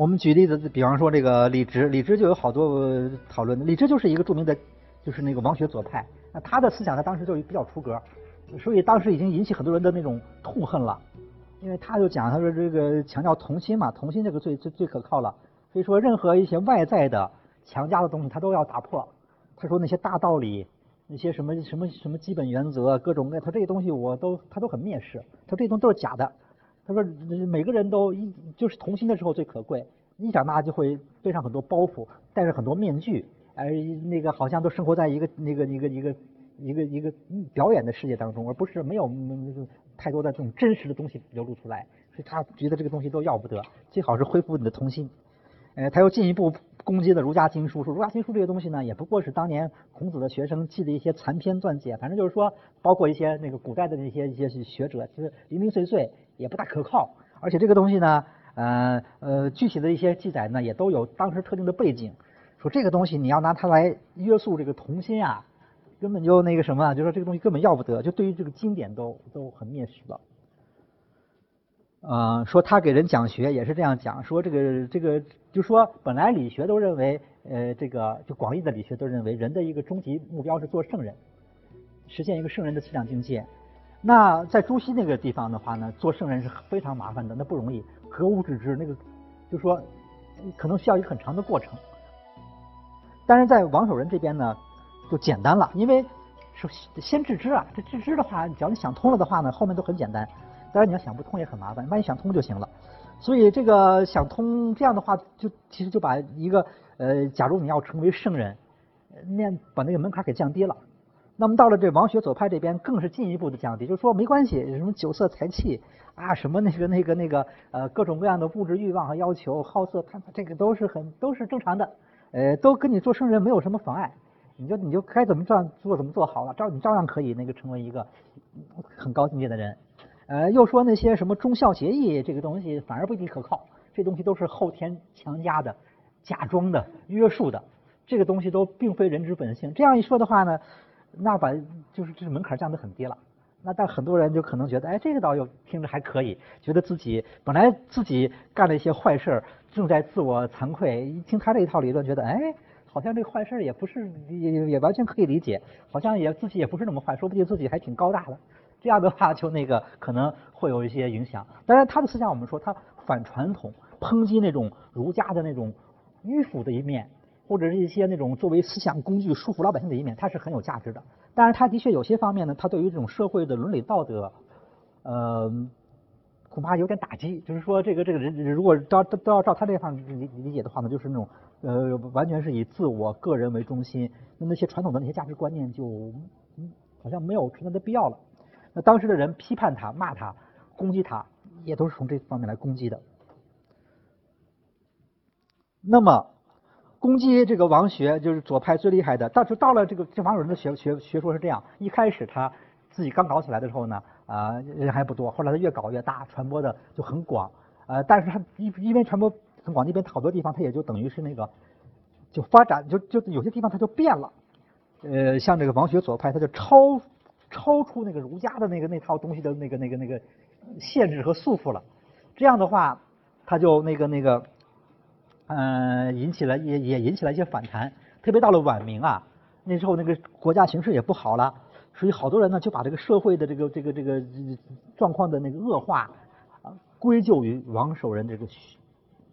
我们举例子，比方说这个李直，李直就有好多讨论。李直就是一个著名的，就是那个王学左派。那他的思想他，当时就比较出格，所以当时已经引起很多人的那种痛恨了。因为他就讲，他说这个强调同心嘛，同心这个最最最可靠了。所以说，任何一些外在的强加的东西，他都要打破。他说那些大道理，那些什么什么什么基本原则，各种各，他这些东西我都他都很蔑视。他这些东西都是假的。他说每个人都一就是童心的时候最可贵，一长大就会背上很多包袱，戴着很多面具，而那个好像都生活在一个那个一个一个一个一个表演的世界当中，而不是没有太多的这种真实的东西流露出来。所以他觉得这个东西都要不得，最好是恢复你的童心。呃，他又进一步攻击的儒家经书，说儒家经书这些东西呢，也不过是当年孔子的学生记的一些残篇断简，反正就是说，包括一些那个古代的那些一些学者，就是零零碎碎。也不大可靠，而且这个东西呢，呃呃，具体的一些记载呢，也都有当时特定的背景。说这个东西你要拿它来约束这个童心啊，根本就那个什么，就说这个东西根本要不得，就对于这个经典都都很蔑视了。呃，说他给人讲学也是这样讲，说这个这个，就说本来理学都认为，呃，这个就广义的理学都认为人的一个终极目标是做圣人，实现一个圣人的思想境界。那在朱熹那个地方的话呢，做圣人是非常麻烦的，那不容易。格物致知，那个就说可能需要一个很长的过程。但是在王守仁这边呢，就简单了，因为首先先致知啊，这致知的话，只要你想通了的话呢，后面都很简单。当然你要想不通也很麻烦，万一想通就行了。所以这个想通这样的话，就其实就把一个呃，假如你要成为圣人，那把那个门槛给降低了。那么到了这王学左派这边，更是进一步的降低，就是说没关系，什么酒色财气啊，什么那个那个那个呃各种各样的物质欲望和要求，好色贪这个都是很都是正常的，呃，都跟你做圣人没有什么妨碍，你就你就该怎么做做怎么做好了，照你照样可以那个成为一个很高境界的人。呃，又说那些什么忠孝节义这个东西反而不一定可靠，这东西都是后天强加的、假装的、约束的，这个东西都并非人之本性。这样一说的话呢？那把就是这门槛降得很低了，那但很多人就可能觉得，哎，这个倒又听着还可以，觉得自己本来自己干了一些坏事，正在自我惭愧，一听他这一套理论，觉得，哎，好像这坏事也不是也也完全可以理解，好像也自己也不是那么坏，说不定自己还挺高大的，这样的话就那个可能会有一些影响。当然，他的思想我们说他反传统，抨击那种儒家的那种迂腐的一面。或者是一些那种作为思想工具束缚老百姓的一面，他是很有价值的。但是，他的确有些方面呢，他对于这种社会的伦理道德，呃，恐怕有点打击。就是说，这个这个人如果照都都要照他这方理理解的话呢，就是那种呃，完全是以自我个人为中心，那那些传统的那些价值观念就嗯好像没有存在的必要了。那当时的人批判他、骂他、攻击他，也都是从这方面来攻击的。那么。攻击这个王学就是左派最厉害的，到就到了这个这王守仁的学学学说是这样：一开始他自己刚搞起来的时候呢，啊人还不多，后来他越搞越大，传播的就很广，呃，但是他一因为传播很广，那边好多地方他也就等于是那个就发展就就有些地方他就变了，呃，像这个王学左派他就超超出那个儒家的那个那套东西的那个那个那个限制和束缚了，这样的话他就那个那个。嗯，引起了也也引起了一些反弹，特别到了晚明啊，那时候那个国家形势也不好了，所以好多人呢就把这个社会的这个这个这个状况的那个恶化归咎于王守仁这个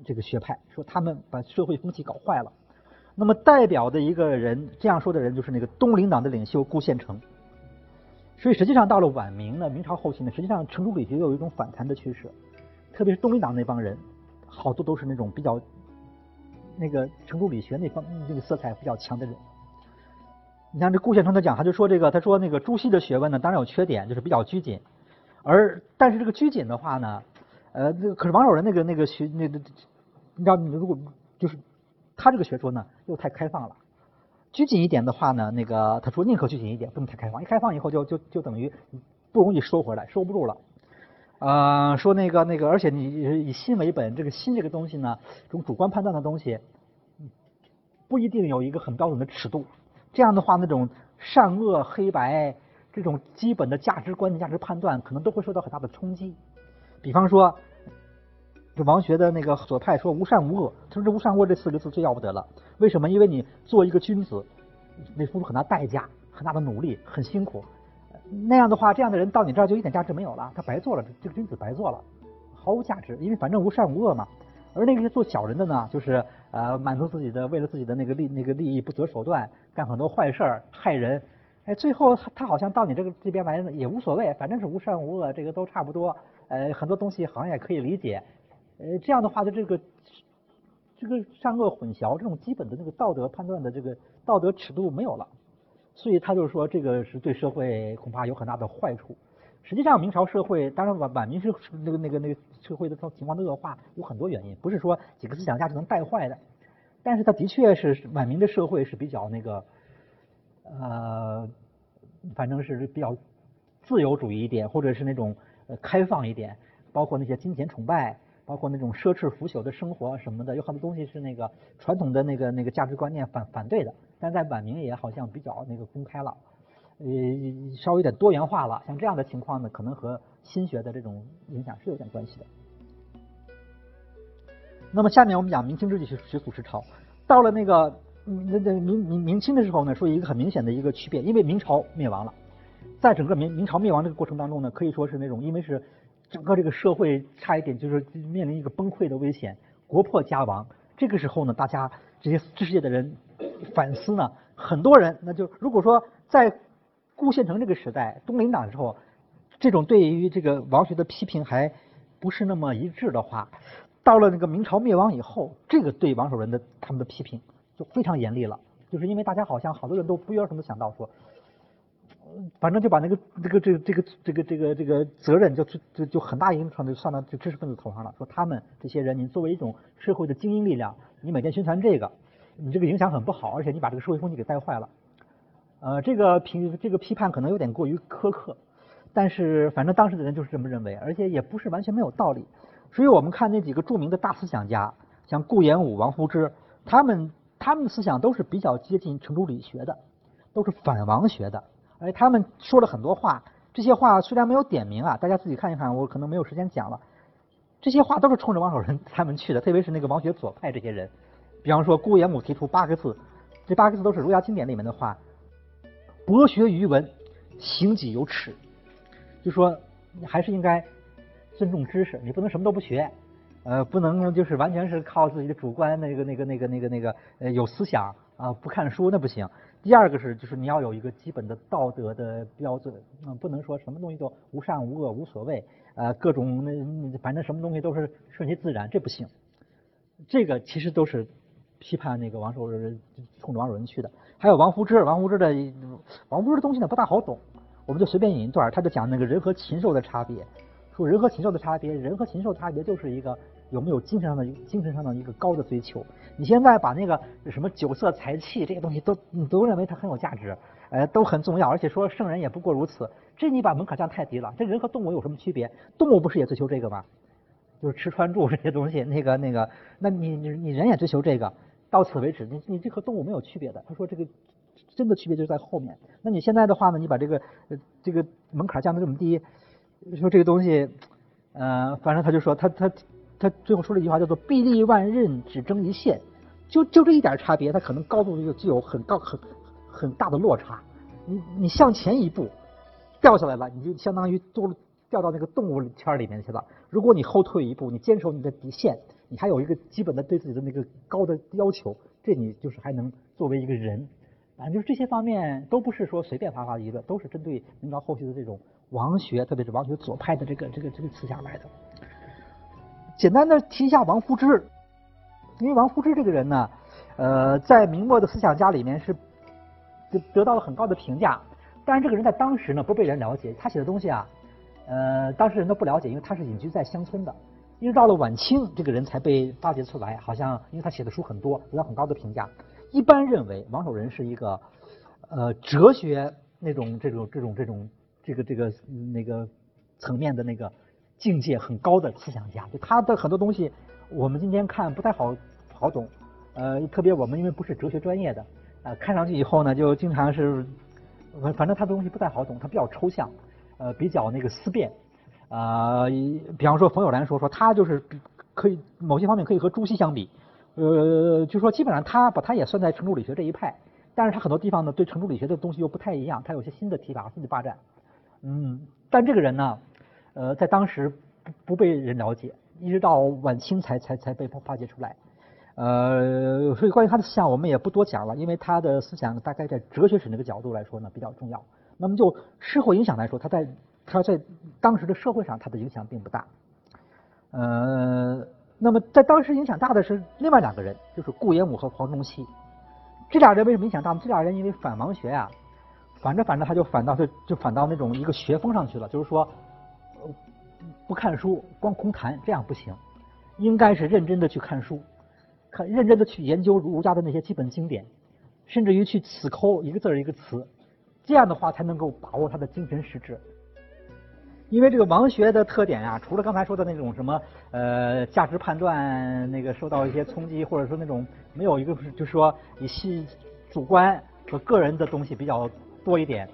这个学派，说他们把社会风气搞坏了。那么代表的一个人这样说的人就是那个东林党的领袖顾宪成。所以实际上到了晚明呢，明朝后期呢，实际上程朱理学又有一种反弹的趋势，特别是东林党那帮人，好多都是那种比较。那个程朱理学那方那个色彩比较强的人，你像这顾宪成他讲，他就说这个，他说那个朱熹的学问呢，当然有缺点，就是比较拘谨，而但是这个拘谨的话呢，呃，这个可是王守仁那个那个学那个，你知道，你如果就是他这个学说呢，又太开放了，拘谨一点的话呢，那个他说宁可拘谨一点，不能太开放，一开放以后就就就等于不容易收回来，收不住了。呃，说那个那个，而且你以心为本，这个心这个东西呢，这种主观判断的东西，不一定有一个很标准的尺度。这样的话，那种善恶黑白这种基本的价值观、念、价值判断，可能都会受到很大的冲击。比方说，就王学的那个左派说无善无恶，他说这无善无恶这四个字最要不得了。为什么？因为你做一个君子，得付出很大代价、很大的努力、很辛苦。那样的话，这样的人到你这儿就一点价值没有了，他白做了，这个君子白做了，毫无价值。因为反正无善无恶嘛。而那个做小人的呢，就是呃满足自己的，为了自己的那个利那个利益不择手段，干很多坏事儿，害人。哎，最后他他好像到你这个这边来也无所谓，反正是无善无恶，这个都差不多。呃，很多东西好像也可以理解。呃，这样的话，就这个这个善恶混淆，这种基本的那个道德判断的这个道德尺度没有了，所以他就说，这个是对社会恐怕有很大的坏处。实际上，明朝社会，当然晚晚明是那个那个那个社会的情况的恶化有很多原因，不是说几个思想家就能带坏的。但是他的确是晚明的社会是比较那个呃，反正是比较自由主义一点，或者是那种呃开放一点，包括那些金钱崇拜。包括那种奢侈腐朽的生活什么的，有很多东西是那个传统的那个那个价值观念反反对的，但在晚明也好像比较那个公开了，呃，稍微有点多元化了。像这样的情况呢，可能和新学的这种影响是有点关系的。那么下面我们讲明清之际学学祖师朝，到了那个那那明明明清的时候呢，说一个很明显的一个区别，因为明朝灭亡了，在整个明明朝灭亡这个过程当中呢，可以说是那种因为是。整个这个社会差一点就是面临一个崩溃的危险，国破家亡。这个时候呢，大家这些知识界的人反思呢，很多人那就如果说在顾县城这个时代，东林党的时候，这种对于这个王学的批评还不是那么一致的话，到了那个明朝灭亡以后，这个对王守仁的他们的批评就非常严厉了，就是因为大家好像好多人都不约而同的想到说。反正就把那个这个这个这个这个这个这个责任就就就很大一部分就算到就知识分子头上了。说他们这些人，你作为一种社会的精英力量，你每天宣传这个，你这个影响很不好，而且你把这个社会风气给带坏了。呃，这个评这个批判可能有点过于苛刻，但是反正当时的人就是这么认为，而且也不是完全没有道理。所以我们看那几个著名的大思想家，像顾炎武、王夫之，他们他们的思想都是比较接近程朱理学的，都是反王学的。哎，他们说了很多话，这些话虽然没有点名啊，大家自己看一看，我可能没有时间讲了。这些话都是冲着王守仁 他们去的，特别是那个王学左派这些人。比方说，顾炎武提出八个字，这八个字都是儒家经典里面的话：博学于文，行己有耻。就说你还是应该尊重知识，你不能什么都不学，呃，不能就是完全是靠自己的主观那个那个那个那个那个呃有思想啊，不看书那不行。第二个是，就是你要有一个基本的道德的标准，嗯，不能说什么东西都无善无恶无所谓，呃，各种那反正什么东西都是顺其自然，这不行。这个其实都是批判那个王守仁，冲着王守仁去的。还有王夫之，王夫之的王夫之的东西呢不大好懂，我们就随便引一段，他就讲那个人和禽兽的差别，说人和禽兽的差别，人和禽兽差别就是一个。有没有精神上的精神上的一个高的追求？你现在把那个什么酒色财气这些东西都你都认为它很有价值，呃，都很重要，而且说圣人也不过如此，这你把门槛降太低了。这人和动物有什么区别？动物不是也追求这个吗？就是吃穿住这些东西，那个那个，那你你你人也追求这个，到此为止，你你这和动物没有区别的。他说这个真的区别就在后面。那你现在的话呢？你把这个这个门槛降得这么低，说这个东西，呃，反正他就说他他。他最后说了一句话，叫做“臂力万仞，只争一线”，就就这一点差别，他可能高度就具有很高很很大的落差。你你向前一步掉下来了，你就相当于都掉到那个动物圈里面去了。如果你后退一步，你坚守你的底线，你还有一个基本的对自己的那个高的要求，这你就是还能作为一个人。反正就是这些方面都不是说随便发发议论，都是针对明朝后续的这种王学，特别是王学左派的这个这个这个思想来的。简单的提一下王夫之，因为王夫之这个人呢，呃，在明末的思想家里面是得得到了很高的评价。但是这个人在当时呢不被人了解，他写的东西啊，呃，当时人都不了解，因为他是隐居在乡村的。一直到了晚清，这个人才被发掘出来，好像因为他写的书很多，得到很高的评价。一般认为王守仁是一个呃哲学那种这种这种这种这个这个那个层面的那个。境界很高的思想家，就他的很多东西，我们今天看不太好好懂，呃，特别我们因为不是哲学专业的，呃，看上去以后呢，就经常是，反正他的东西不太好懂，他比较抽象，呃，比较那个思辨，啊，比方说冯友兰说说他就是可以某些方面可以和朱熹相比，呃，就说基本上他把他也算在程朱理学这一派，但是他很多地方呢对程朱理学的东西又不太一样，他有些新的提法、新的发展。嗯，但这个人呢，呃，在当时不不被人了解，一直到晚清才才才被发掘出来。呃，所以关于他的思想我们也不多讲了，因为他的思想大概在哲学史那个角度来说呢比较重要。那么就社会影响来说，他在他在当时的社会上他的影响并不大。呃，那么在当时影响大的是另外两个人，就是顾炎武和黄宗羲。这俩人为什么影响大呢？这俩人因为反王学呀，反着反着他就反到就就反到那种一个学风上去了，就是说不看书光空谈这样不行，应该是认真的去看书。看认真的去研究儒家的那些基本经典，甚至于去死抠一个字一个词，这样的话才能够把握他的精神实质。因为这个王学的特点啊，除了刚才说的那种什么呃价值判断那个受到一些冲击，或者说那种没有一个就是说以系主观和个人的东西比较多一点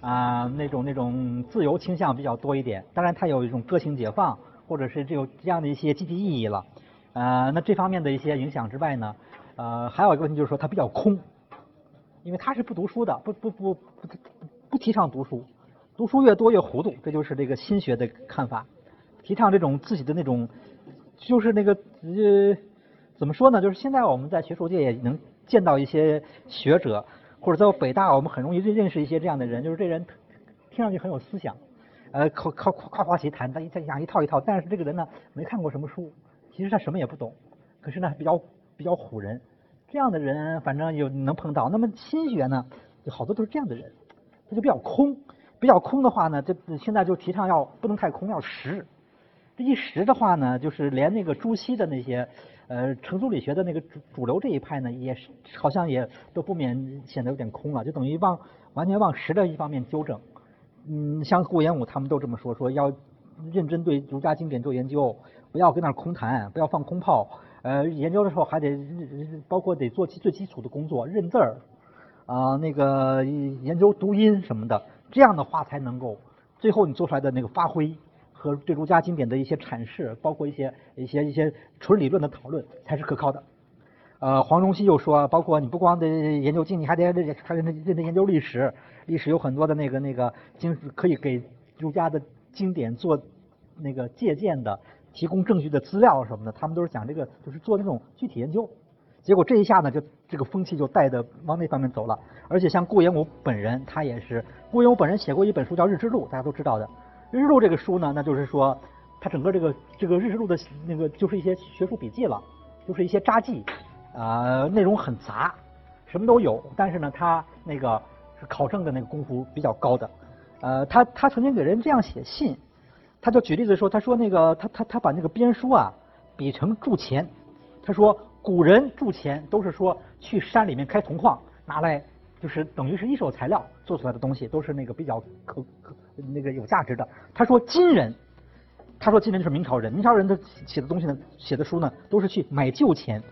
啊，那种那种自由倾向比较多一点。当然，它有一种个性解放，或者是这有这样的一些积极意义了。呃，那这方面的一些影响之外呢，呃，还有一个问题就是说它比较空，因为他是不读书的，不不不不不提倡读书，读书越多越糊涂，这就是这个心学的看法，提倡这种自己的那种，就是那个呃，怎么说呢？就是现在我们在学术界也能见到一些学者，或者在北大，我们很容易认认识一些这样的人，就是这人听上去很有思想，呃，靠靠夸夸其谈，他一讲一套一套，但是这个人呢，没看过什么书。其实他什么也不懂，可是呢比较比较唬人，这样的人反正有能碰到。那么心学呢，就好多都是这样的人，他就比较空。比较空的话呢，这现在就提倡要不能太空，要实。这一实的话呢，就是连那个朱熹的那些呃程朱理学的那个主主流这一派呢，也是好像也都不免显得有点空了，就等于往完全往实的一方面纠正。嗯，像顾炎武他们都这么说，说要认真对儒家经典做研究。不要跟那儿空谈，不要放空炮。呃，研究的时候还得包括得做最基础的工作，认字儿啊，那个研究读音什么的，这样的话才能够最后你做出来的那个发挥和对儒家经典的一些阐释，包括一些一些一些纯理论的讨论才是可靠的。呃，黄宗羲又说，包括你不光得研究经，你还得还得还得研究历史，历史有很多的那个那个经可以给儒家的经典做那个借鉴的。提供证据的资料什么的，他们都是讲这个，就是做那种具体研究。结果这一下呢，就这个风气就带的往那方面走了。而且像顾炎武本人，他也是顾炎武本人写过一本书叫《日志录》，大家都知道的。《日志录》这个书呢，那就是说他整个这个这个《日志录》的那个就是一些学术笔记了，就是一些札记啊，内容很杂，什么都有。但是呢，他那个是考证的那个功夫比较高的。呃，他他曾经给人这样写信。他就举例子说，他说那个他他他把那个编书啊比成铸钱，他说古人铸钱都是说去山里面开铜矿拿来，就是等于是一手材料做出来的东西，都是那个比较可可那个有价值的。他说今人，他说今人就是明朝人，明朝人的写的东西呢，写的书呢都是去买旧钱。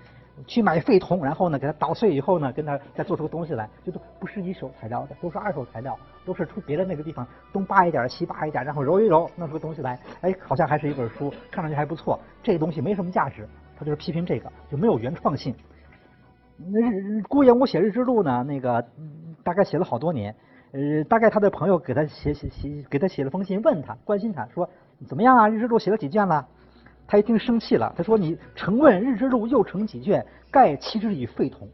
去买废铜，然后呢，给它捣碎以后呢，跟它再做出个东西来，就都不是一手材料的，都是二手材料，都是从别的那个地方东扒一点，西扒一点，然后揉一揉，弄出个东西来，哎，好像还是一本书，看上去还不错。这个东西没什么价值，他就是批评这个，就没有原创性。那日顾炎武写日志录呢，那个大概写了好多年，呃，大概他的朋友给他写写写，给他写了封信，问他关心他说怎么样啊？日志录写了几卷了？他一听生气了，他说：“你成问日之录又成几卷？盖其之以废铜。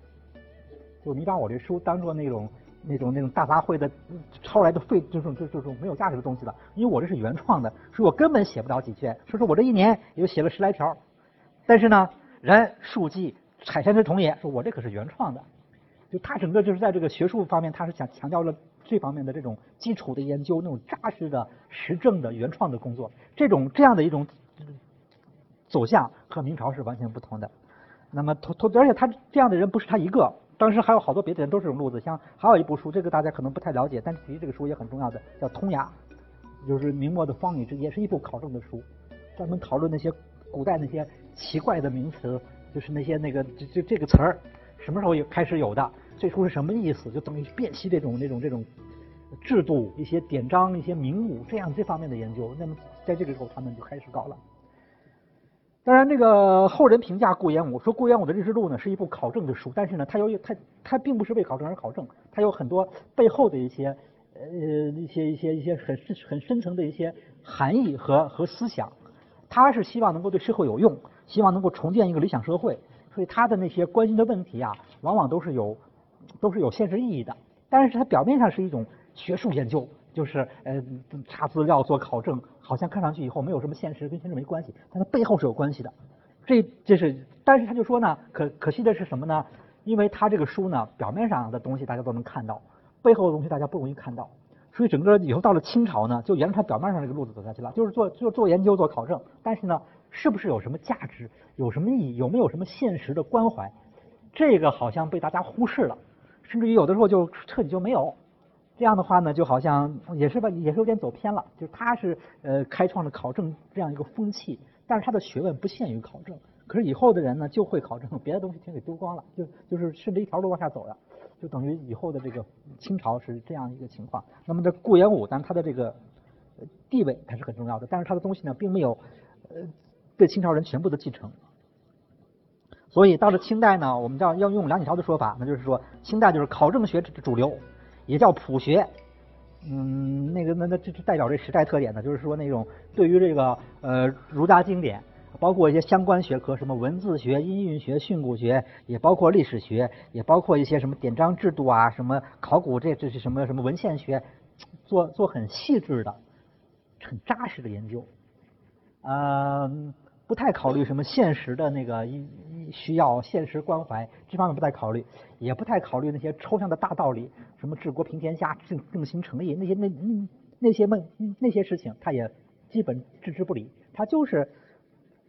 就你把我这书当做那种那种那种大杂烩的抄来的废，就是就就是没有价值的东西了。因为我这是原创的，所以我根本写不了几卷。说说我这一年也就写了十来条。但是呢，人庶几采山之同也，说我这可是原创的。就他整个就是在这个学术方面，他是想强调了这方面的这种基础的研究，那种扎实的实证的原创的工作。这种这样的一种。”走向和明朝是完全不同的。那么，同同，而且他这样的人不是他一个，当时还有好多别的人都是这种路子。像还有一部书，这个大家可能不太了解，但其实这个书也很重要的，叫《通雅》，就是明末的方语之，也是一部考证的书，专门讨论那些古代那些奇怪的名词，就是那些那个这这这个词儿什么时候有开始有的，最初是什么意思，就等于辨析这种那种这种制度、一些典章、一些名物这样这方面的研究。那么在这个时候，他们就开始搞了。当然，这个后人评价顾炎武说，顾炎武的《日志录》呢是一部考证的书，但是呢，它有它它并不是为考证而考证，它有很多背后的一些呃一些一些一些很深很深层的一些含义和和思想。他是希望能够对社会有用，希望能够重建一个理想社会，所以他的那些关心的问题啊，往往都是有都是有现实意义的。但是它表面上是一种学术研究，就是呃查资料做考证，好像看上去以后没有什么现实，跟现实没关系，但它背后是有关系的。这这是，但是他就说呢，可可惜的是什么呢？因为他这个书呢，表面上的东西大家都能看到，背后的东西大家不容易看到。所以整个以后到了清朝呢，就沿着他表面上这个路子走下去了，就是做做做研究做考证，但是呢，是不是有什么价值，有什么意义，有没有什么现实的关怀，这个好像被大家忽视了，甚至于有的时候就彻底就没有。这样的话呢，就好像也是吧，也是有点走偏了。就是他是呃开创了考证这样一个风气，但是他的学问不限于考证，可是以后的人呢就会考证，别的东西全给丢光了，就就是顺着一条路往下走了。就等于以后的这个清朝是这样一个情况。那么这顾炎武，但他的这个地位还是很重要的，但是他的东西呢，并没有呃被清朝人全部的继承。所以到了清代呢，我们叫要用梁启超的说法，那就是说清代就是考证学主流，也叫朴学。嗯，那个那那这代表这时代特点呢，就是说那种对于这个呃儒家经典。包括一些相关学科，什么文字学、音韵学、训诂学，也包括历史学，也包括一些什么典章制度啊，什么考古，这这是什么什么文献学，做做很细致的、很扎实的研究。嗯，不太考虑什么现实的那个一需要、现实关怀这方面不太考虑，也不太考虑那些抽象的大道理，什么治国平天下、正正心诚意那些那那那些梦那些事情，他也基本置之不理，他就是。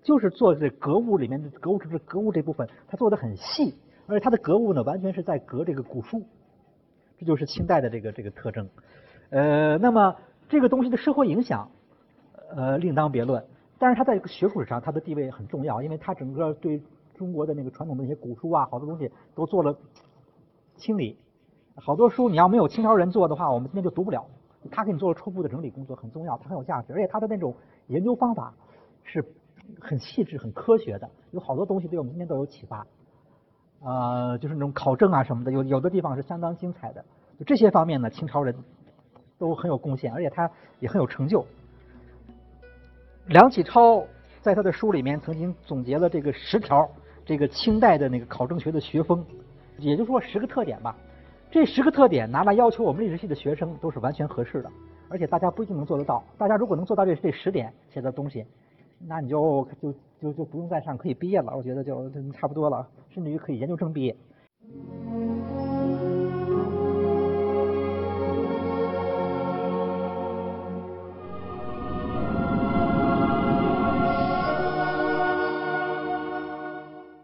就是做这格物里面的格物致知格物这部分，他做的很细，而且他的格物呢，完全是在格这个古书，这就是清代的这个这个特征。呃，那么这个东西的社会影响，呃，另当别论。但是他在学术史上，他的地位很重要，因为他整个对中国的那个传统的那些古书啊，好多东西都做了清理。好多书你要没有清朝人做的话，我们今天就读不了。他给你做了初步的整理工作，很重要，他很有价值，而且他的那种研究方法是。很细致、很科学的，有好多东西对我们今天都有启发。呃，就是那种考证啊什么的，有有的地方是相当精彩的。就这些方面呢，清朝人都很有贡献，而且他也很有成就。梁启超在他的书里面曾经总结了这个十条，这个清代的那个考证学的学风，也就是说十个特点吧。这十个特点拿来要求我们历史系的学生都是完全合适的，而且大家不一定能做得到。大家如果能做到这这十点写的东西。那你就就就就不用再上，可以毕业了。我觉得就差不多了，甚至于可以研究生毕业。